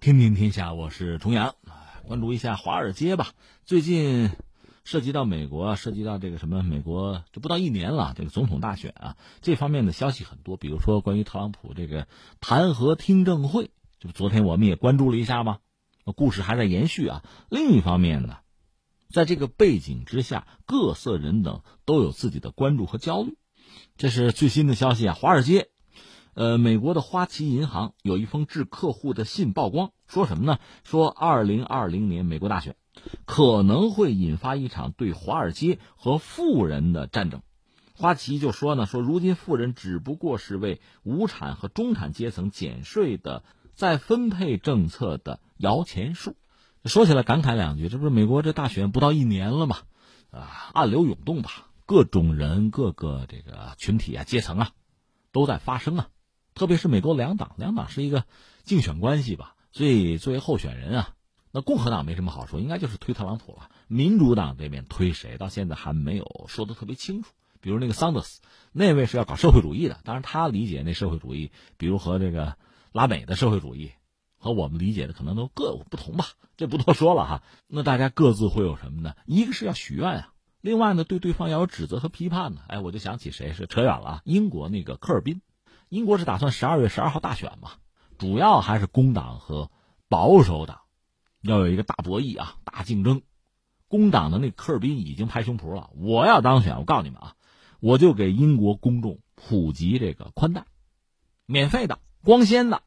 天天天下，我是重阳，关注一下华尔街吧。最近涉及到美国，涉及到这个什么美国，这不到一年了，这个总统大选啊，这方面的消息很多。比如说关于特朗普这个弹劾听证会，就昨天我们也关注了一下嘛，故事还在延续啊。另一方面呢，在这个背景之下，各色人等都有自己的关注和焦虑。这是最新的消息啊，华尔街。呃，美国的花旗银行有一封致客户的信曝光，说什么呢？说二零二零年美国大选可能会引发一场对华尔街和富人的战争。花旗就说呢，说如今富人只不过是为无产和中产阶层减税的再分配政策的摇钱树。说起来感慨两句，这不是美国这大选不到一年了吗？啊，暗流涌动吧，各种人、各个这个群体啊、阶层啊，都在发声啊。特别是美国两党，两党是一个竞选关系吧，所以作为候选人啊，那共和党没什么好说，应该就是推特朗普了。民主党这边推谁，到现在还没有说的特别清楚。比如那个桑德斯，那位是要搞社会主义的，当然他理解那社会主义，比如和这个拉美的社会主义，和我们理解的可能都各有不同吧，这不多说了哈。那大家各自会有什么呢？一个是要许愿啊，另外呢，对对方要有指责和批判呢。哎，我就想起谁是扯远了啊，英国那个科尔宾。英国是打算十二月十二号大选嘛？主要还是工党和保守党要有一个大博弈啊，大竞争。工党的那科尔宾已经拍胸脯了，我要当选，我告诉你们啊，我就给英国公众普及这个宽带，免费的、光纤的，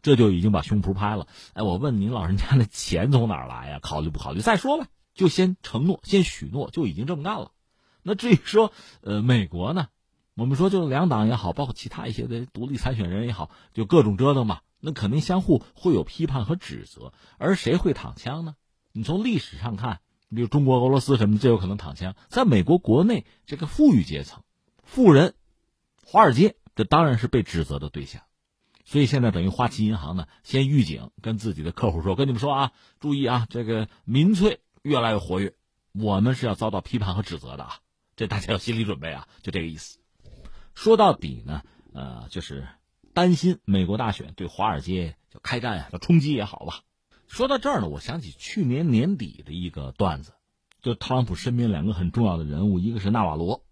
这就已经把胸脯拍了。哎，我问您老人家那钱从哪儿来呀？考虑不考虑？再说吧，就先承诺，先许诺，就已经这么干了。那至于说，呃，美国呢？我们说，就两党也好，包括其他一些的独立参选人也好，就各种折腾嘛。那肯定相互会有批判和指责，而谁会躺枪呢？你从历史上看，比如中国、俄罗斯什么，最有可能躺枪。在美国国内，这个富裕阶层、富人、华尔街，这当然是被指责的对象。所以现在等于花旗银行呢，先预警，跟自己的客户说：“跟你们说啊，注意啊，这个民粹越来越活跃，我们是要遭到批判和指责的啊，这大家有心理准备啊，就这个意思。”说到底呢，呃，就是担心美国大选对华尔街就开战呀，叫冲击也好吧。说到这儿呢，我想起去年年底的一个段子，就特朗普身边两个很重要的人物，一个是纳瓦罗，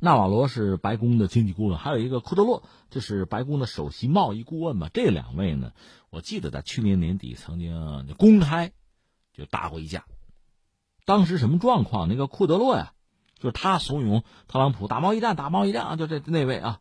纳瓦罗是白宫的经济顾问，还有一个库德洛，这是白宫的首席贸易顾问嘛。这两位呢，我记得在去年年底曾经公开就打过一架。当时什么状况？那个库德洛呀。就是他怂恿特朗普打贸易战，打贸易战啊！就这那位啊，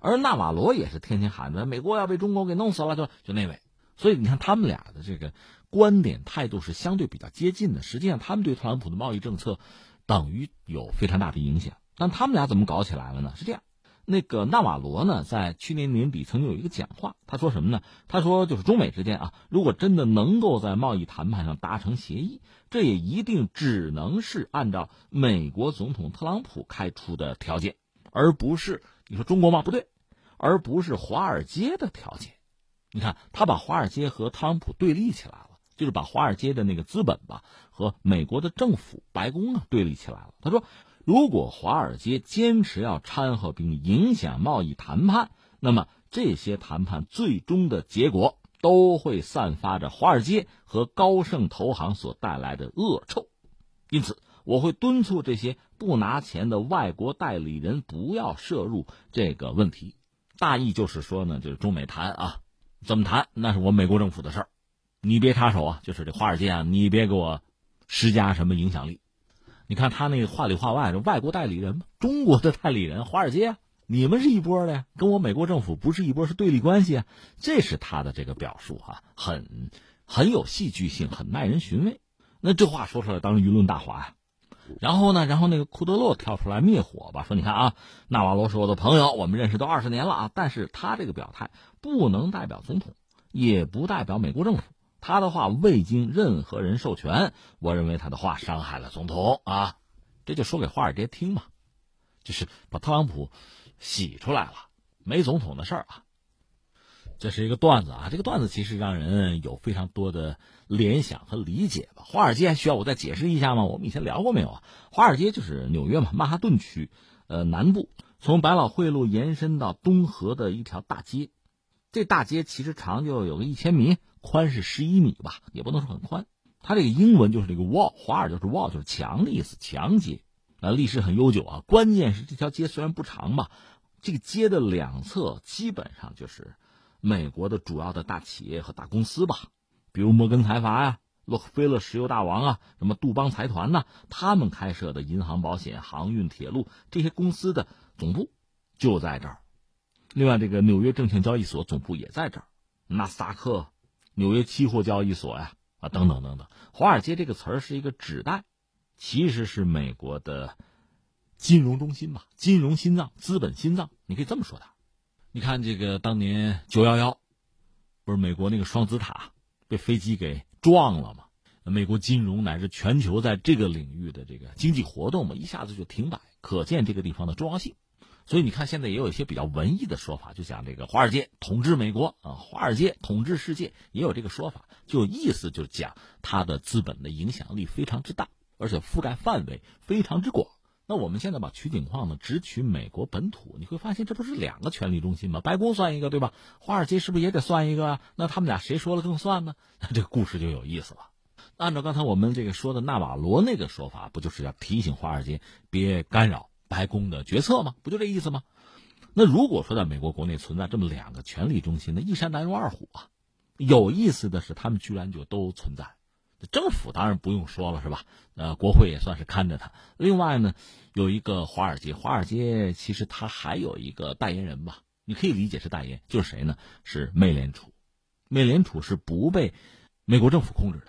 而纳瓦罗也是天天喊着美国要被中国给弄死了，就就那位。所以你看他们俩的这个观点态度是相对比较接近的。实际上，他们对特朗普的贸易政策等于有非常大的影响。但他们俩怎么搞起来了呢？是这样。那个纳瓦罗呢，在去年年底曾经有一个讲话，他说什么呢？他说，就是中美之间啊，如果真的能够在贸易谈判上达成协议，这也一定只能是按照美国总统特朗普开出的条件，而不是你说中国吗？不对，而不是华尔街的条件。你看，他把华尔街和特朗普对立起来了，就是把华尔街的那个资本吧和美国的政府白宫啊对立起来了。他说。如果华尔街坚持要掺和并影响贸易谈判，那么这些谈判最终的结果都会散发着华尔街和高盛投行所带来的恶臭。因此，我会敦促这些不拿钱的外国代理人不要涉入这个问题。大意就是说呢，就是中美谈啊，怎么谈那是我美国政府的事儿，你别插手啊。就是这华尔街啊，你别给我施加什么影响力。你看他那个话里话外，外国代理人嘛，中国的代理人，华尔街，你们是一波的呀，跟我美国政府不是一波，是对立关系啊。这是他的这个表述哈，很很有戏剧性，很耐人寻味。那这话说出来，当然舆论大哗呀。然后呢，然后那个库德洛跳出来灭火吧，说你看啊，纳瓦罗是我的朋友，我们认识都二十年了啊，但是他这个表态不能代表总统，也不代表美国政府。他的话未经任何人授权，我认为他的话伤害了总统啊，这就说给华尔街听嘛，就是把特朗普洗出来了，没总统的事儿啊。这是一个段子啊，这个段子其实让人有非常多的联想和理解吧。华尔街还需要我再解释一下吗？我们以前聊过没有啊？华尔街就是纽约嘛，曼哈顿区，呃，南部从百老汇路延伸到东河的一条大街，这大街其实长就有个一千米。宽是十一米吧，也不能说很宽。它这个英文就是这个 wall，华尔就是 wall，就是墙的意思，墙街。啊，历史很悠久啊。关键是这条街虽然不长吧，这个街的两侧基本上就是美国的主要的大企业和大公司吧，比如摩根财阀呀、洛克菲勒石油大王啊、什么杜邦财团呐，他们开设的银行、保险、航运、铁路这些公司的总部就在这儿。另外，这个纽约证券交易所总部也在这儿，纳斯达克、纽约期货交易所呀，啊，等等等等。华尔街这个词儿是一个指代。其实是美国的金融中心吧，金融心脏、资本心脏，你可以这么说它。你看这个当年九幺幺，不是美国那个双子塔被飞机给撞了吗？美国金融乃至全球在这个领域的这个经济活动嘛，一下子就停摆，可见这个地方的重要性。所以你看，现在也有一些比较文艺的说法，就讲这个华尔街统治美国啊，华尔街统治世界，也有这个说法，就意思就是讲它的资本的影响力非常之大。而且覆盖范围非常之广。那我们现在把取景框呢，只取美国本土，你会发现这不是两个权力中心吗？白宫算一个，对吧？华尔街是不是也得算一个啊？那他们俩谁说了更算呢？那这个故事就有意思了。按照刚才我们这个说的纳瓦罗那个说法，不就是要提醒华尔街别干扰白宫的决策吗？不就这意思吗？那如果说在美国国内存在这么两个权力中心，那一山难容二虎啊。有意思的是，他们居然就都存在。政府当然不用说了，是吧？呃，国会也算是看着他。另外呢，有一个华尔街，华尔街其实它还有一个代言人吧？你可以理解是代言，就是谁呢？是美联储。美联储是不被美国政府控制的，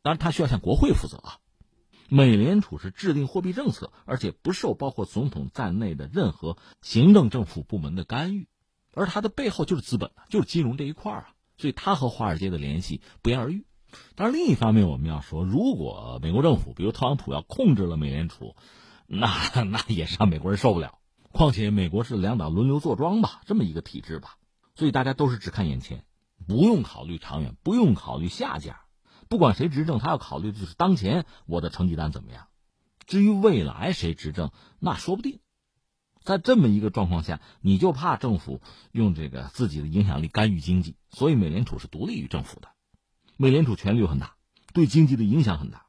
当然它需要向国会负责啊。美联储是制定货币政策，而且不受包括总统在内的任何行政政府部门的干预，而它的背后就是资本就是金融这一块啊，所以它和华尔街的联系不言而喻。当然，另一方面，我们要说，如果美国政府，比如特朗普要控制了美联储，那那也是让美国人受不了。况且，美国是两党轮流坐庄吧，这么一个体制吧，所以大家都是只看眼前，不用考虑长远，不用考虑下家。不管谁执政，他要考虑的就是当前我的成绩单怎么样。至于未来谁执政，那说不定。在这么一个状况下，你就怕政府用这个自己的影响力干预经济，所以美联储是独立于政府的。美联储权力又很大，对经济的影响很大。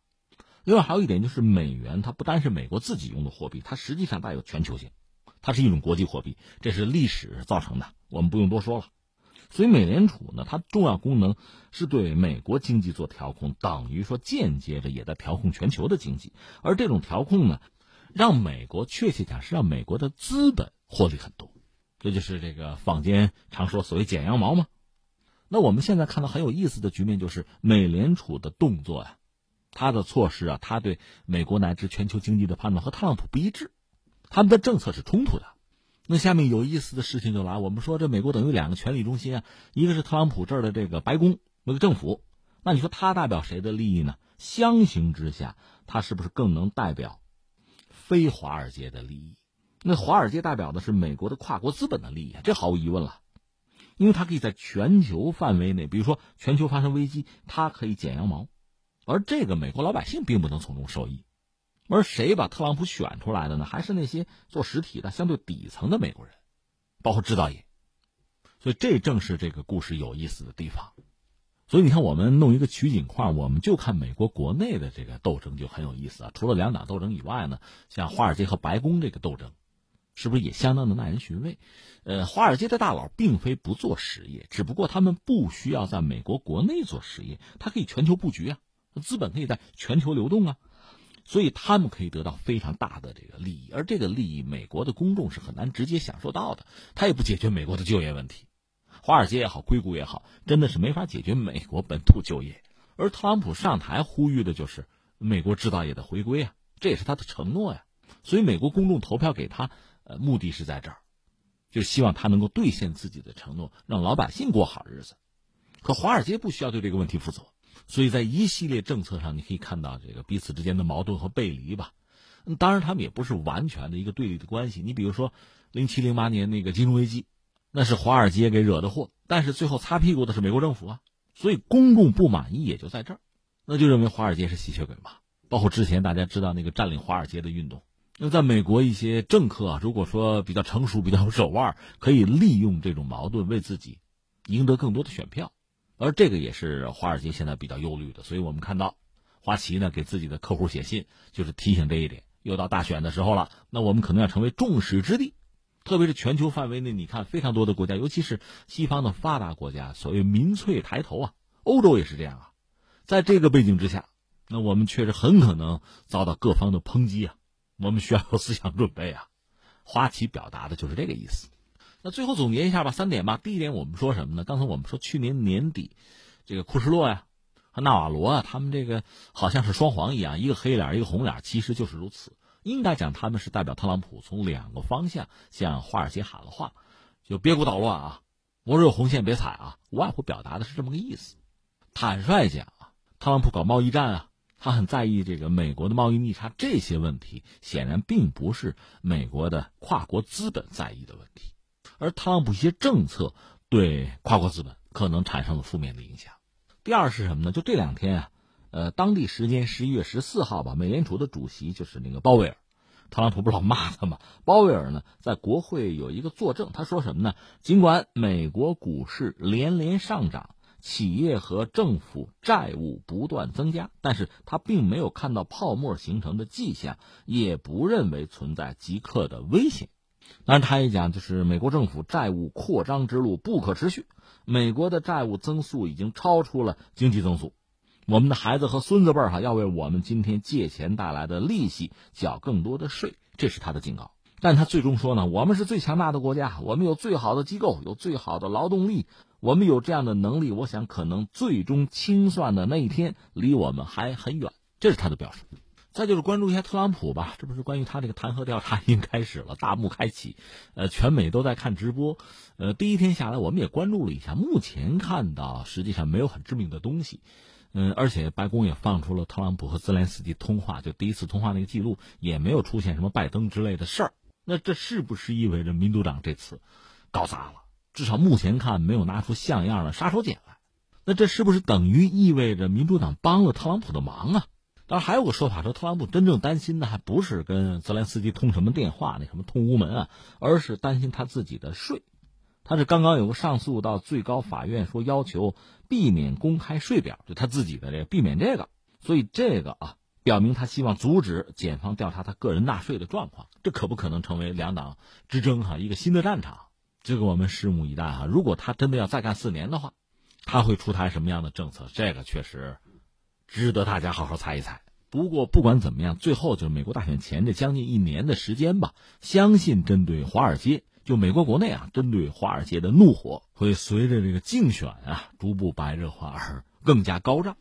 另外还有一点就是，美元它不单是美国自己用的货币，它实际上带有全球性，它是一种国际货币，这是历史造成的，我们不用多说了。所以美联储呢，它重要功能是对美国经济做调控，等于说间接着也在调控全球的经济。而这种调控呢，让美国确切讲是让美国的资本获利很多，这就是这个坊间常说所谓剪羊毛嘛。那我们现在看到很有意思的局面，就是美联储的动作呀，他的措施啊，他对美国乃至全球经济的判断和特朗普不一致，他们的政策是冲突的。那下面有意思的事情就来，我们说这美国等于两个权力中心啊，一个是特朗普这儿的这个白宫那个政府，那你说他代表谁的利益呢？相形之下，他是不是更能代表非华尔街的利益？那华尔街代表的是美国的跨国资本的利益，这毫无疑问了。因为它可以在全球范围内，比如说全球发生危机，它可以剪羊毛，而这个美国老百姓并不能从中受益。而谁把特朗普选出来的呢？还是那些做实体的、相对底层的美国人，包括制造业。所以这正是这个故事有意思的地方。所以你看，我们弄一个取景框，我们就看美国国内的这个斗争就很有意思啊。除了两党斗争以外呢，像华尔街和白宫这个斗争。是不是也相当的耐人寻味？呃，华尔街的大佬并非不做实业，只不过他们不需要在美国国内做实业，他可以全球布局啊，资本可以在全球流动啊，所以他们可以得到非常大的这个利益，而这个利益美国的公众是很难直接享受到的，他也不解决美国的就业问题，华尔街也好，硅谷也好，真的是没法解决美国本土就业。而特朗普上台呼吁的就是美国制造业的回归啊，这也是他的承诺呀，所以美国公众投票给他。呃，目的是在这儿，就希望他能够兑现自己的承诺，让老百姓过好日子。可华尔街不需要对这个问题负责，所以在一系列政策上，你可以看到这个彼此之间的矛盾和背离吧。当然，他们也不是完全的一个对立的关系。你比如说，零七零八年那个金融危机，那是华尔街给惹的祸，但是最后擦屁股的是美国政府啊。所以公众不满意也就在这儿，那就认为华尔街是吸血鬼嘛。包括之前大家知道那个占领华尔街的运动。那在美国，一些政客啊，如果说比较成熟、比较有 手腕，可以利用这种矛盾为自己赢得更多的选票。而这个也是华尔街现在比较忧虑的。所以我们看到，花旗呢给自己的客户写信，就是提醒这一点。又到大选的时候了，那我们可能要成为众矢之的。特别是全球范围内，你看非常多的国家，尤其是西方的发达国家，所谓民粹抬头啊，欧洲也是这样啊。在这个背景之下，那我们确实很可能遭到各方的抨击啊。我们需要有思想准备啊。花旗表达的就是这个意思。那最后总结一下吧，三点吧。第一点，我们说什么呢？刚才我们说去年年底，这个库什洛呀和纳瓦罗啊，他们这个好像是双簧一样，一个黑脸一个红脸，其实就是如此。应该讲，他们是代表特朗普从两个方向向华尔街喊了话，就别鼓捣乱啊，我这有红线别踩啊，无外乎表达的是这么个意思。坦率讲啊，特朗普搞贸易战啊，他很在意这个美国的贸易逆差这些问题，显然并不是美国的跨国资本在意的问题，而特朗普一些政策对跨国资本可能产生了负面的影响。第二是什么呢？就这两天啊。呃，当地时间十一月十四号吧，美联储的主席就是那个鲍威尔，特朗普不是老骂他吗？鲍威尔呢，在国会有一个作证，他说什么呢？尽管美国股市连连上涨，企业和政府债务不断增加，但是他并没有看到泡沫形成的迹象，也不认为存在即刻的危险。当然，他也讲，就是美国政府债务扩张之路不可持续，美国的债务增速已经超出了经济增速。我们的孩子和孙子辈儿哈，要为我们今天借钱带来的利息缴更多的税，这是他的警告。但他最终说呢，我们是最强大的国家，我们有最好的机构，有最好的劳动力，我们有这样的能力。我想，可能最终清算的那一天离我们还很远。这是他的表述。再就是关注一下特朗普吧，这不是关于他这个弹劾调查已经开始了，大幕开启，呃，全美都在看直播。呃，第一天下来，我们也关注了一下，目前看到实际上没有很致命的东西。嗯，而且白宫也放出了特朗普和泽连斯基通话，就第一次通话那个记录，也没有出现什么拜登之类的事儿。那这是不是意味着民主党这次搞砸了？至少目前看没有拿出像样的杀手锏来。那这是不是等于意味着民主党帮了特朗普的忙啊？当然还有个说法说，特朗普真正担心的还不是跟泽连斯基通什么电话，那什么通乌门啊，而是担心他自己的税。他是刚刚有个上诉到最高法院，说要求避免公开税表，就他自己的这个避免这个，所以这个啊，表明他希望阻止检方调查他个人纳税的状况，这可不可能成为两党之争哈一个新的战场？这个我们拭目以待哈。如果他真的要再干四年的话，他会出台什么样的政策？这个确实值得大家好好猜一猜。不过不管怎么样，最后就是美国大选前这将近一年的时间吧，相信针对华尔街。就美国国内啊，针对华尔街的怒火会随着这个竞选啊逐步白热化而更加高涨。